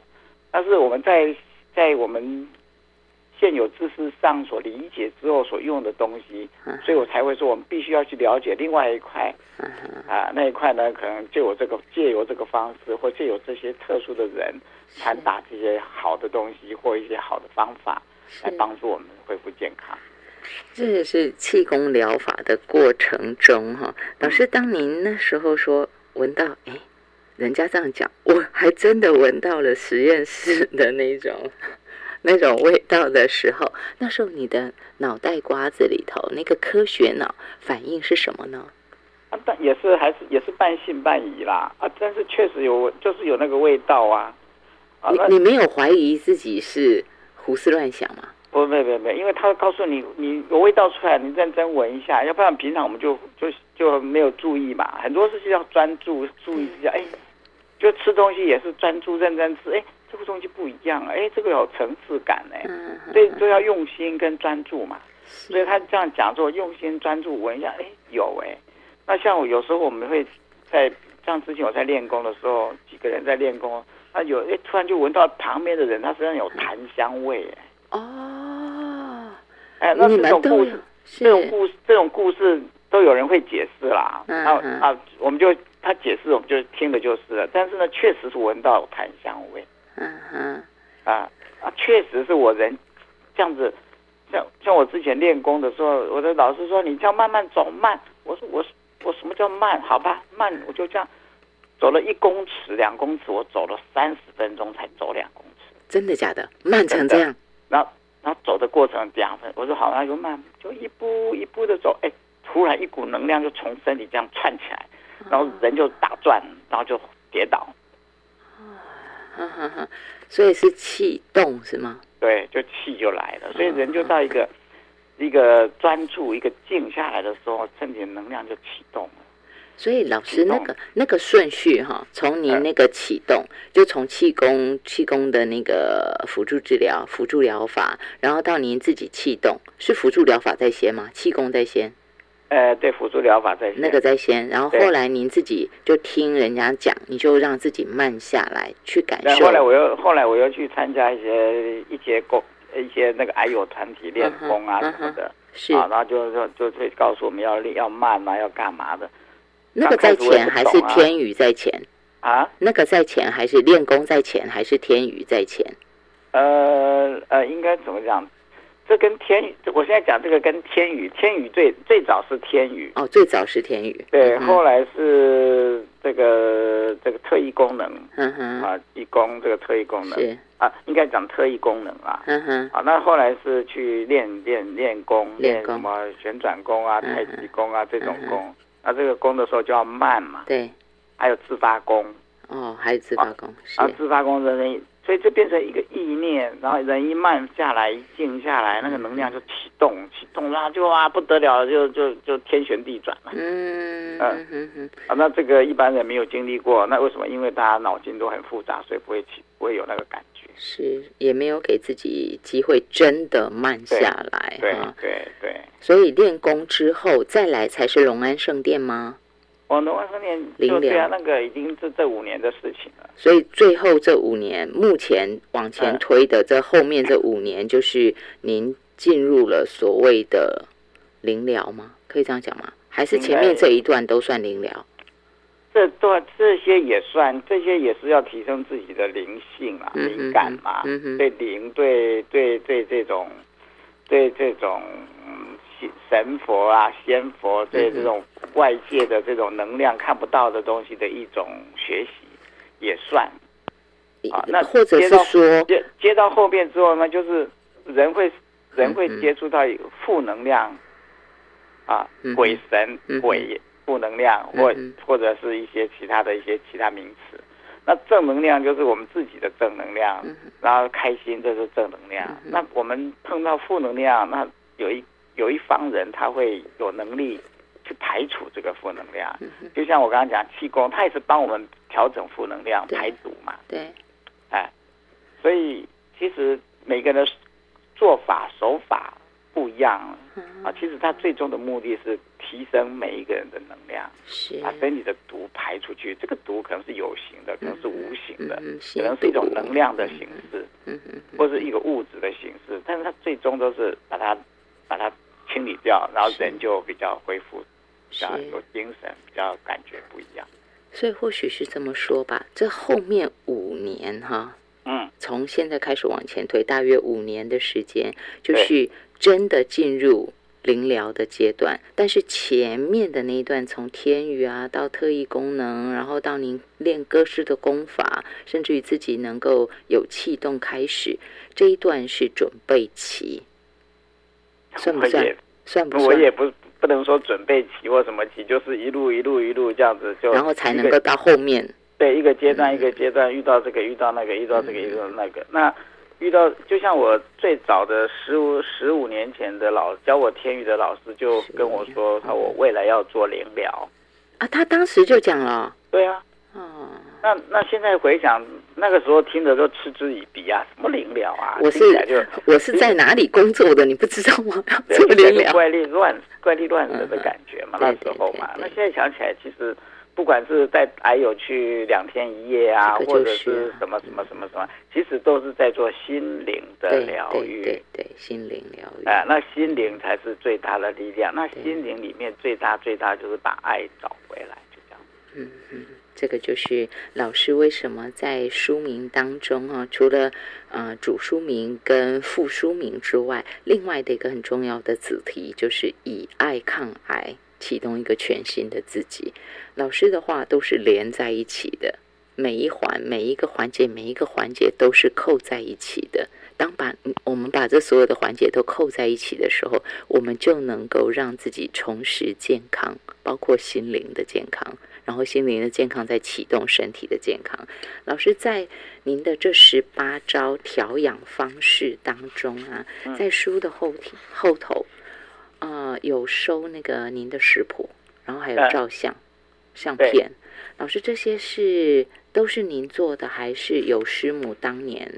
Speaker 2: 但是我们在在我们现有知识上所理解之后所用的东西，所以我才会说我们必须要去了解另外一块。啊，那一块呢，可能就有这个借由这个方式，或借由这些特殊的人传达这些好的东西或一些好的方法，来帮助我们恢复健康。
Speaker 1: 这也是气功疗法的过程中哈，老师，当您那时候说闻到，哎，人家这样讲，我还真的闻到了实验室的那种那种味道的时候，那时候你的脑袋瓜子里头那个科学脑反应是什么呢？
Speaker 2: 啊，但也是还是也是半信半疑啦啊，但是确实有，就是有那个味道啊。
Speaker 1: 你你没有怀疑自己是胡思乱想吗？
Speaker 2: 不，没没没，因为他会告诉你，你有味道出来，你认真闻一下，要不然平常我们就就就没有注意嘛。很多事情要专注注意一下，哎，就吃东西也是专注认真吃，哎，这个东西不一样，哎，这个有层次感哎，所以都要用心跟专注嘛。所以他这样讲说，用心专注闻一下，哎，有哎。那像我有时候我们会在像之前我在练功的时候，几个人在练功，那有哎突然就闻到旁边的人他身上有檀香味哎。
Speaker 1: 哦，
Speaker 2: 哎，那这种故事，这种故事，这种故事都有人会解释啦。
Speaker 1: 嗯
Speaker 2: 啊，我们就他解释，我们就听的就是了。但是呢，确实是闻到檀香味。
Speaker 1: 嗯哼。
Speaker 2: 啊啊，确实是我人这样子，像像我之前练功的时候，我的老师说你这样慢慢走慢。我说我我什么叫慢？好吧，慢我就这样走了一公尺、两公尺，我走了三十分钟才走两公尺。
Speaker 1: 真的假的？慢成这样？
Speaker 2: 然后，然后走的过程两分，我说好，那就慢，就一步一步的走。哎，突然一股能量就从身体这样窜起来，然后人就打转，然后就跌倒。
Speaker 1: 哈哈哈！所以是气动是吗？
Speaker 2: 对，就气就来了，所以人就到一个一个专注、一个静下来的时候，身体的能量就启动了。
Speaker 1: 所以老师那个那个顺序哈，从您那个启动，就从气功气功的那个辅助治疗辅助疗法，然后到您自己气动，是辅助疗法在先吗？气功在先？
Speaker 2: 呃，对，辅助疗法在先。
Speaker 1: 那个在先，然后后来您自己就听人家讲，你就让自己慢下来去感受。
Speaker 2: 后来我又后来我又去参加一些一些功一些那个癌友团体练功啊什么的，
Speaker 1: 是
Speaker 2: 啊，然后就就就会告诉我们要练要慢啊，要干嘛的。
Speaker 1: 那个在前还是天宇在前
Speaker 2: 啊？
Speaker 1: 那个在前还是练功在前还是天宇在前？
Speaker 2: 呃呃，应该怎么讲？这跟天宇，我现在讲这个跟天宇，天宇最最早是天宇。
Speaker 1: 哦，最早是天宇，
Speaker 2: 对，后来是这个这个特异功能，
Speaker 1: 嗯哼，
Speaker 2: 啊，义工这个特异功能。
Speaker 1: 是。
Speaker 2: 啊，应该讲特异功能啊，
Speaker 1: 嗯哼，
Speaker 2: 啊，那后来是去练练练功，
Speaker 1: 练
Speaker 2: 什么旋转功啊、太极功啊这种功。那这个功的时候就要慢嘛，
Speaker 1: 对，
Speaker 2: 还有自发功，
Speaker 1: 哦，还有自发功，
Speaker 2: 啊，自发功的人，所以就变成一个意念，然后人一慢下来，一静下来，那个能量就启动，启动，然后就啊不得了，就就就天旋地转了，
Speaker 1: 嗯嗯嗯
Speaker 2: 啊，那这个一般人没有经历过，那为什么？因为大家脑筋都很复杂，所以不会起，不会有那个感觉，
Speaker 1: 是也没有给自己机会真的慢下来，
Speaker 2: 对对对。
Speaker 1: 所以练功之后再来才是龙安圣殿吗？
Speaker 2: 哦，龙安圣殿
Speaker 1: 灵
Speaker 2: 对啊，那个已经是这五年的事情了。
Speaker 1: 所以最后这五年，目前往前推的这后面这五年，就是您进入了所谓的灵疗吗？可以这样讲吗？还是前面这一段都算灵疗？
Speaker 2: 这段这些也算，这些也是要提升自己的灵性啊，灵感嘛，对灵，对对对这种，对这种。神佛啊，仙佛对这种外界的这种能量看不到的东西的一种学习，也算。啊。那
Speaker 1: 或者是说
Speaker 2: 接接到后面之后呢，就是人会人会接触到负能量啊，鬼神鬼负能量，或或者是一些其他的一些其他名词。那正能量就是我们自己的正能量，然后开心这是正能量。那我们碰到负能量，那有一有一方人他会有能力去排除这个负能量。就像我刚刚讲气功，他也是帮我们调整负能量、排毒嘛。
Speaker 1: 对，
Speaker 2: 哎，所以其实每个人的做法手法。不一样啊！其实他最终的目的是提升每一个人的能量，把身体的毒排出去。这个毒可能是有形的，可能是无形的，可能是一种能量的形式，或是一个物质的形式。但是它最终都是把它把它清理掉，然后人就比较恢复，比较有精神，比较感觉不一样。
Speaker 1: 所以或许是这么说吧，这后面五年哈，
Speaker 2: 嗯，
Speaker 1: 从现在开始往前推，大约五年的时间，就是。真的进入灵疗的阶段，但是前面的那一段，从天语啊到特异功能，然后到您练歌诗的功法，甚至于自己能够有气动开始，这一段是准备期，算不算？算不算？
Speaker 2: 我也不不能说准备期或什么期，就是一路一路一路这样子就，
Speaker 1: 然后才能够到后面。
Speaker 2: 对，一个阶段一个阶段遇到这个遇到那个遇到这个遇到那个那。遇到就像我最早的十五十五年前的老教我天语的老师就跟我说，他我未来要做灵疗
Speaker 1: 啊，他当时就讲了，
Speaker 2: 对啊，
Speaker 1: 哦，
Speaker 2: 那那现在回想那个时候听的都嗤之以鼻啊，什么灵疗啊，
Speaker 1: 我是我是在哪里工作的，你不知道吗？
Speaker 2: 做 灵疗怪力乱怪力乱神的感觉嘛，那时候嘛，那现在想起来其实。不管是带还有去两天一夜啊，或者是什么什么什么什么，其实都是在做心灵的疗愈。
Speaker 1: 对对，心灵疗愈。
Speaker 2: 哎，那心灵才是最大的力量。那心灵里面最大最大就是把爱找回来，就这样。
Speaker 1: 嗯嗯，这个就是老师为什么在书名当中啊，除了呃主书名跟副书名之外，另外的一个很重要的主题就是以爱抗癌。启动一个全新的自己，老师的话都是连在一起的，每一环、每一个环节、每一个环节都是扣在一起的。当把我们把这所有的环节都扣在一起的时候，我们就能够让自己重拾健康，包括心灵的健康，然后心灵的健康在启动身体的健康。老师在您的这十八招调养方式当中啊，在书的后体后头。啊，有收那个您的食谱，然后还有照相相片。老师，这些是都是您做的，还是有师母当年？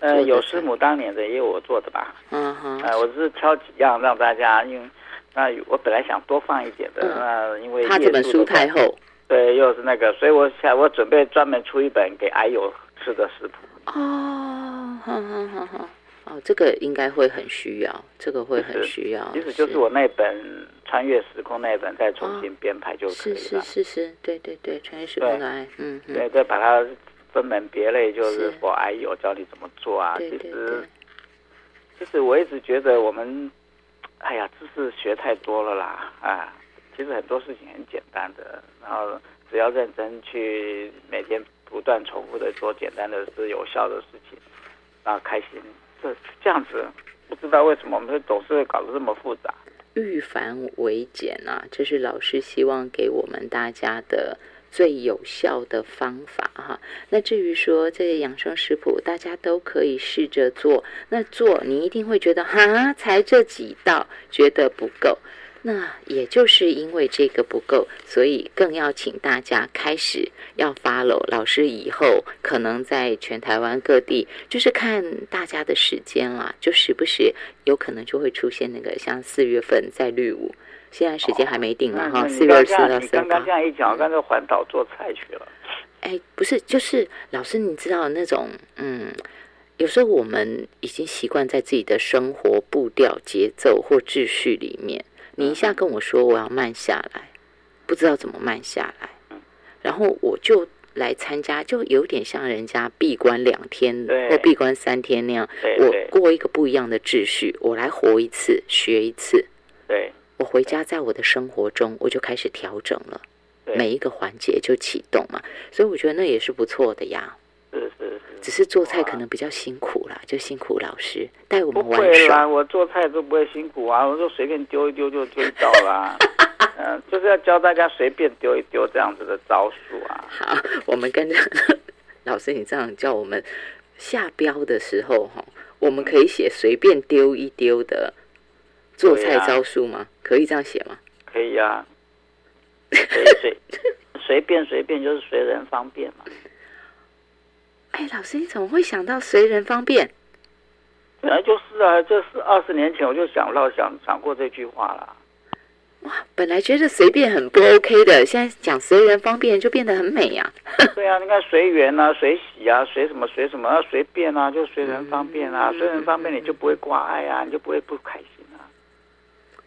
Speaker 2: 呃，有师母当年的，也有我做的吧。
Speaker 1: 嗯哼。
Speaker 2: 哎，我是挑几样让大家，因为那我本来想多放一点的，那因为
Speaker 1: 他这本书太厚，
Speaker 2: 对，又是那个，所以我想我准备专门出一本给癌友吃的食谱。
Speaker 1: 哦，好好好好。哦，这个应该会很需要，这个会很需要。
Speaker 2: 其实就是我那本穿越时空那本，再重新编排就可以了。
Speaker 1: 是是是是，对对对，穿越时空的爱，嗯，
Speaker 2: 对，再把它分门别类，就是我哎呦，教你怎么做啊。其实，其实我一直觉得我们，哎呀，知识学太多了啦，啊，其实很多事情很简单的，然后只要认真去每天不断重复的做简单的是有效的事情，然后开心。这这样子，不知道为什么我们总是搞得这么复杂。
Speaker 1: 预繁为简啊，这是老师希望给我们大家的最有效的方法哈。那至于说这些养生食谱，大家都可以试着做。那做你一定会觉得哈，才这几道，觉得不够。那也就是因为这个不够，所以更要请大家开始要 follow 老师。以后可能在全台湾各地，就是看大家的时间啦，就时不时有可能就会出现那个像四月份在绿舞，现在时间还没定了哈。四月二十四到四
Speaker 2: 刚刚这样一讲，刚才环岛做菜去了。
Speaker 1: 哎，不是，就是老师，你知道那种嗯，有时候我们已经习惯在自己的生活步调、节奏或秩序里面。你一下跟我说我要慢下来，不知道怎么慢下来，然后我就来参加，就有点像人家闭关两天或闭关三天那样，我过一个不一样的秩序，我来活一次，学一次。
Speaker 2: 对，
Speaker 1: 我回家在我的生活中，我就开始调整了，每一个环节就启动嘛，所以我觉得那也是不错的呀。只是做菜可能比较辛苦啦，就辛苦老师带我们玩
Speaker 2: 耍。啦，我做菜都不会辛苦啊，我就随便丢一丢就丢到啦。嗯，就是要教大家随便丢一丢这样子的招数啊。
Speaker 1: 好，我们跟着 老师，你这样叫我们下标的时候，哈，我们可以写随便丢一丢的做菜招数吗？可以这样写吗？
Speaker 2: 可以啊，随随随便随便就是随人方便嘛。
Speaker 1: 哎，老师，你怎么会想到随人方便？
Speaker 2: 本来就是啊，这是二十年前我就想到想想过这句话了。
Speaker 1: 哇，本来觉得随便很不 OK 的，现在讲随人方便就变得很美呀。
Speaker 2: 对啊，你看随缘啊，随喜啊，随什么随什么，啊随便啊，就随人方便啊，随人方便你就不会挂碍啊，你就不会不开心啊。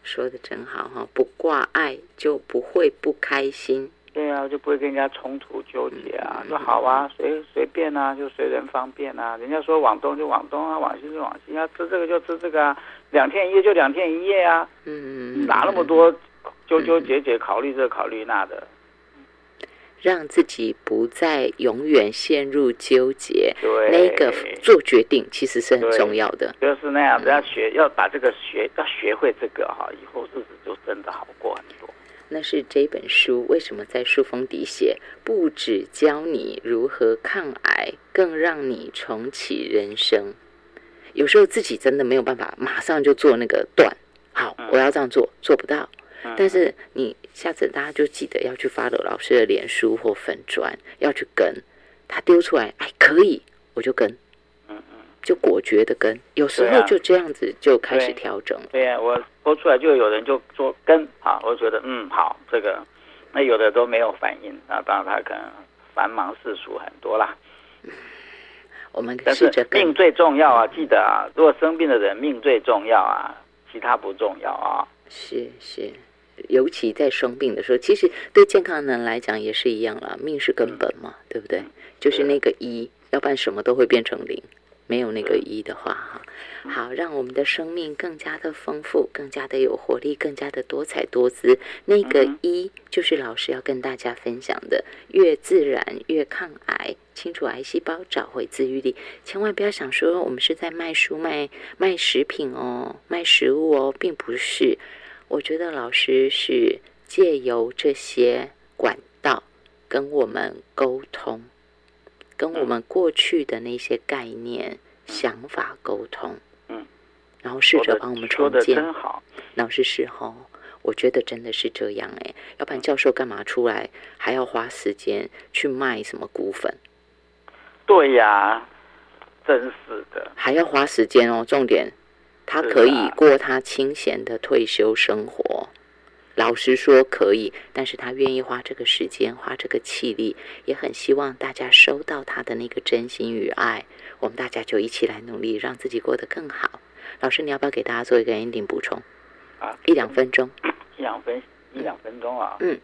Speaker 1: 说的真好哈，不挂碍就不会不开心。
Speaker 2: 对啊，就不会跟人家冲突纠结啊，说好啊，随随便啊，就随人方便啊。人家说往东就往东啊，往西就往西，啊吃这个就吃这个啊，两天一夜就两天一夜啊。嗯嗯，哪那么多纠纠结结，考虑这考虑那的，
Speaker 1: 让自己不再永远陷入纠结。
Speaker 2: 对，
Speaker 1: 那个做决定其实是很重要的。
Speaker 2: 就是那样子，要学要把这个学要学会这个哈，以后日子就真的好过很多。
Speaker 1: 那是这本书为什么在书封底写？不只教你如何抗癌，更让你重启人生。有时候自己真的没有办法马上就做那个断，好，我要这样做，做不到。但是你下次大家就记得要去发了老师的脸书或粉砖，要去跟他丢出来，哎，可以，我就跟。就果决的跟，有时候就这样子就开始调整。
Speaker 2: 对呀，我播出来就有人就说跟啊，我觉得嗯好，这个那有的都没有反应，啊当然他可能繁忙世俗很多啦。
Speaker 1: 我们
Speaker 2: 但是命最重要啊，记得啊，如果生病的人命最重要啊，其他不重要啊。
Speaker 1: 是是，尤其在生病的时候，其实对健康的人来讲也是一样啦，命是根本嘛，对不对？就是那个一，要不然什么都会变成零。没有那个一的话，哈，好，让我们的生命更加的丰富，更加的有活力，更加的多彩多姿。那个一就是老师要跟大家分享的，越自然越抗癌，清除癌细胞，找回自愈力。千万不要想说我们是在卖书、卖卖食品哦，卖食物哦，并不是。我觉得老师是借由这些管道跟我们沟通。跟我们过去的那些概念、想法沟通，嗯，然后试着帮我们重建。
Speaker 2: 真好，
Speaker 1: 老师是哈，我觉得真的是这样哎，要不然教授干嘛出来还要花时间去卖什么股份？
Speaker 2: 对呀，真是的，
Speaker 1: 还要花时间哦。重点，他可以过他清闲的退休生活。老实说可以，但是他愿意花这个时间，花这个气力，也很希望大家收到他的那个真心与爱。我们大家就一起来努力，让自己过得更好。老师，你要不要给大家做一个 ending 补充？
Speaker 2: 啊，
Speaker 1: 一两分钟，
Speaker 2: 一两分一两分钟啊。嗯，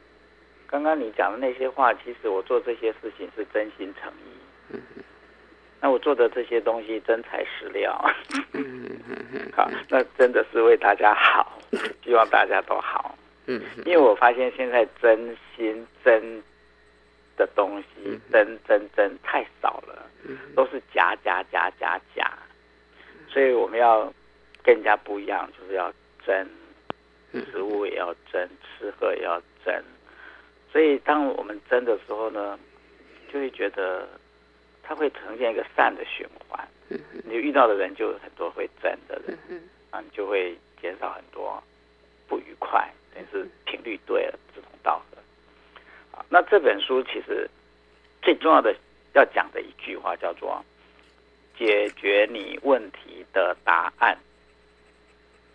Speaker 2: 刚刚你讲的那些话，其实我做这些事情是真心诚意。嗯那我做的这些东西真材实料。嗯嗯嗯。好，那真的是为大家好，希望大家都好。嗯，因为我发现现在真心真的东西，真真真太少了，都是假假假假假，所以我们要跟人家不一样，就是要真，食物也要真，吃喝也要真，所以当我们真的时候呢，就会觉得它会呈现一个善的循环，你遇到的人就很多会真的人，啊，你就会减少很多不愉快。也是频率对了，志同道合。啊，那这本书其实最重要的要讲的一句话叫做：解决你问题的答案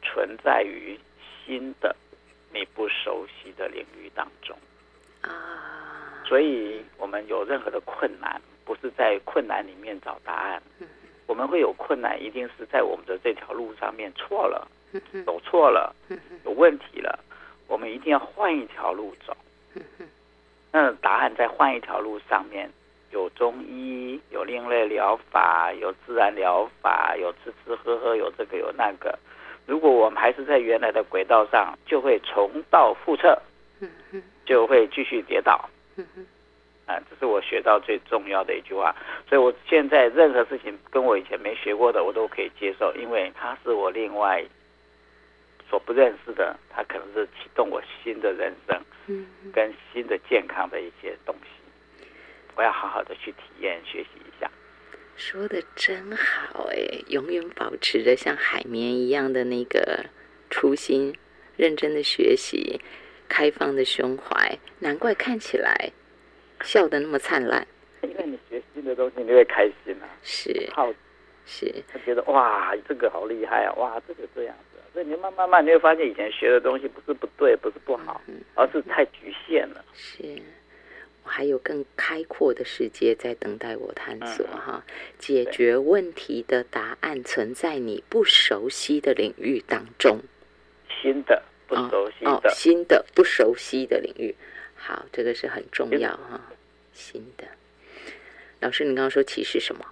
Speaker 2: 存在于新的你不熟悉的领域当中。啊，所以我们有任何的困难，不是在困难里面找答案。我们会有困难，一定是在我们的这条路上面错了，走错了，有问题了。我们一定要换一条路走。那答案在换一条路上面，有中医，有另类疗法，有自然疗法，有吃吃喝喝，有这个有那个。如果我们还是在原来的轨道上，就会重蹈覆辙，就会继续跌倒。啊，这是我学到最重要的一句话。所以我现在任何事情跟我以前没学过的，我都可以接受，因为它是我另外。所不认识的，它可能是启动我新的人生，嗯，跟新的健康的一些东西。我要好好的去体验学习一下。
Speaker 1: 说的真好哎，永远保持着像海绵一样的那个初心，认真的学习，开放的胸怀，难怪看起来笑得那么灿烂。
Speaker 2: 因为你学新的东西，你会开心啊，
Speaker 1: 是
Speaker 2: 好，
Speaker 1: 是，
Speaker 2: 他觉得哇，这个好厉害啊，哇，这个这样子，所以你慢慢慢你会发现，以前学的东西不是不对，不是不好，而是太局限了。
Speaker 1: 是。我还有更开阔的世界在等待我探索哈，解决问题的答案存在你不熟悉的领域当中，
Speaker 2: 新的不熟悉的，
Speaker 1: 新的不熟悉的领域，好，这个是很重要哈，新的。老师，你刚刚说歧视什么？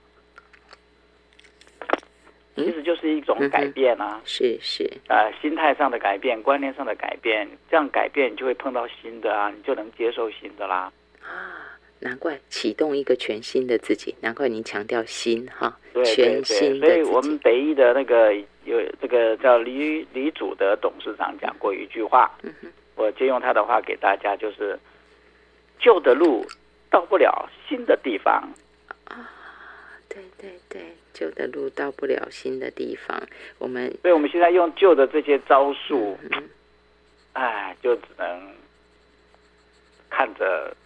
Speaker 2: 其实就是一种改变啊，
Speaker 1: 是是。
Speaker 2: 啊，心态上的改变，观念上的改变，这样改变你就会碰到新的啊，你就能接受新的啦。
Speaker 1: 啊，难怪启动一个全新的自己，难怪您强调新哈，
Speaker 2: 全
Speaker 1: 新
Speaker 2: 的所以我们北艺的那个有这个叫李李祖的董事长讲过一句话，我借用他的话给大家，就是旧的路到不了新的地方。
Speaker 1: 啊，对对对，旧的路到不了新的地方，我们
Speaker 2: 所以我们现在用旧的这些招数，哎，就只能看着。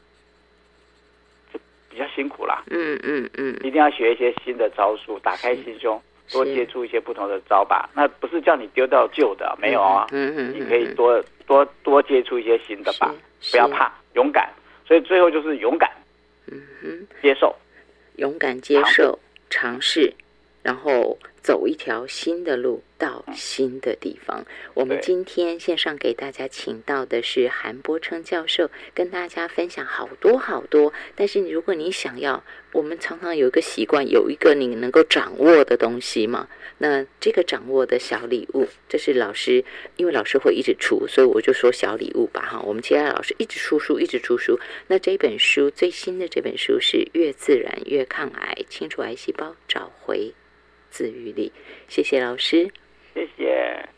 Speaker 2: 比较辛苦啦，
Speaker 1: 嗯嗯嗯，
Speaker 2: 一定要学一些新的招数，打开心胸，多接触一些不同的招吧。那不是叫你丢掉旧的，没有啊，
Speaker 1: 嗯嗯，
Speaker 2: 你可以多多多接触一些新的吧，不要怕，勇敢。所以最后就是勇敢，
Speaker 1: 嗯哼，
Speaker 2: 接受，
Speaker 1: 勇敢接受，尝试，然后。走一条新的路，到新的地方。我们今天线上给大家请到的是韩波称教授，跟大家分享好多好多。但是如果你想要，我们常常有一个习惯，有一个你能够掌握的东西嘛？那这个掌握的小礼物，这是老师，因为老师会一直出，所以我就说小礼物吧。哈，我们其他老师一直出书，一直出书。那这本书最新的这本书是《越自然越抗癌，清除癌细胞，找回》。自愈力，谢谢老师，
Speaker 2: 谢谢。